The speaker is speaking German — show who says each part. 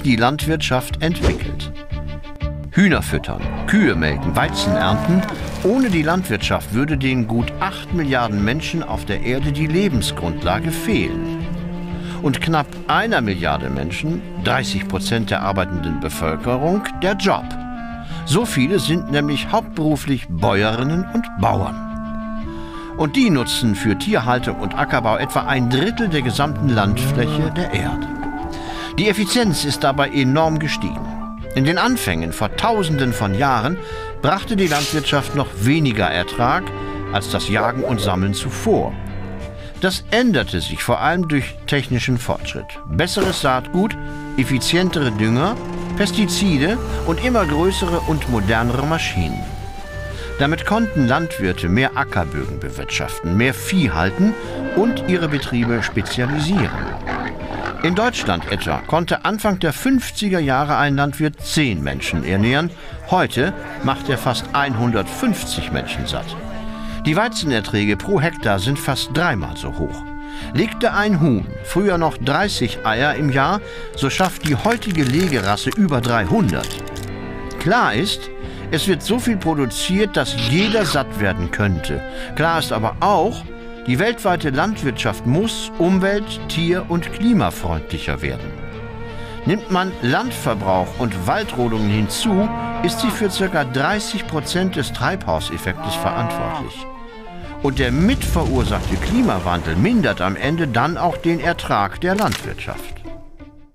Speaker 1: die Landwirtschaft entwickelt. Hühner füttern, Kühe melken, Weizen ernten. Ohne die Landwirtschaft würde den gut 8 Milliarden Menschen auf der Erde die Lebensgrundlage fehlen. Und knapp einer Milliarde Menschen, 30 Prozent der arbeitenden Bevölkerung, der Job. So viele sind nämlich hauptberuflich Bäuerinnen und Bauern. Und die nutzen für Tierhaltung und Ackerbau etwa ein Drittel der gesamten Landfläche der Erde. Die Effizienz ist dabei enorm gestiegen. In den Anfängen vor Tausenden von Jahren brachte die Landwirtschaft noch weniger Ertrag als das Jagen und Sammeln zuvor. Das änderte sich vor allem durch technischen Fortschritt. Besseres Saatgut, effizientere Dünger, Pestizide und immer größere und modernere Maschinen. Damit konnten Landwirte mehr Ackerbögen bewirtschaften, mehr Vieh halten und ihre Betriebe spezialisieren. In Deutschland etwa konnte Anfang der 50er Jahre ein Landwirt 10 Menschen ernähren. Heute macht er fast 150 Menschen satt. Die Weizenerträge pro Hektar sind fast dreimal so hoch. Legte ein Huhn früher noch 30 Eier im Jahr, so schafft die heutige Legerasse über 300. Klar ist, es wird so viel produziert, dass jeder satt werden könnte. Klar ist aber auch, die weltweite Landwirtschaft muss umwelt-, tier- und klimafreundlicher werden. Nimmt man Landverbrauch und Waldrodungen hinzu, ist sie für ca. 30 Prozent des Treibhauseffektes verantwortlich. Und der mitverursachte Klimawandel mindert am Ende dann auch den Ertrag der Landwirtschaft.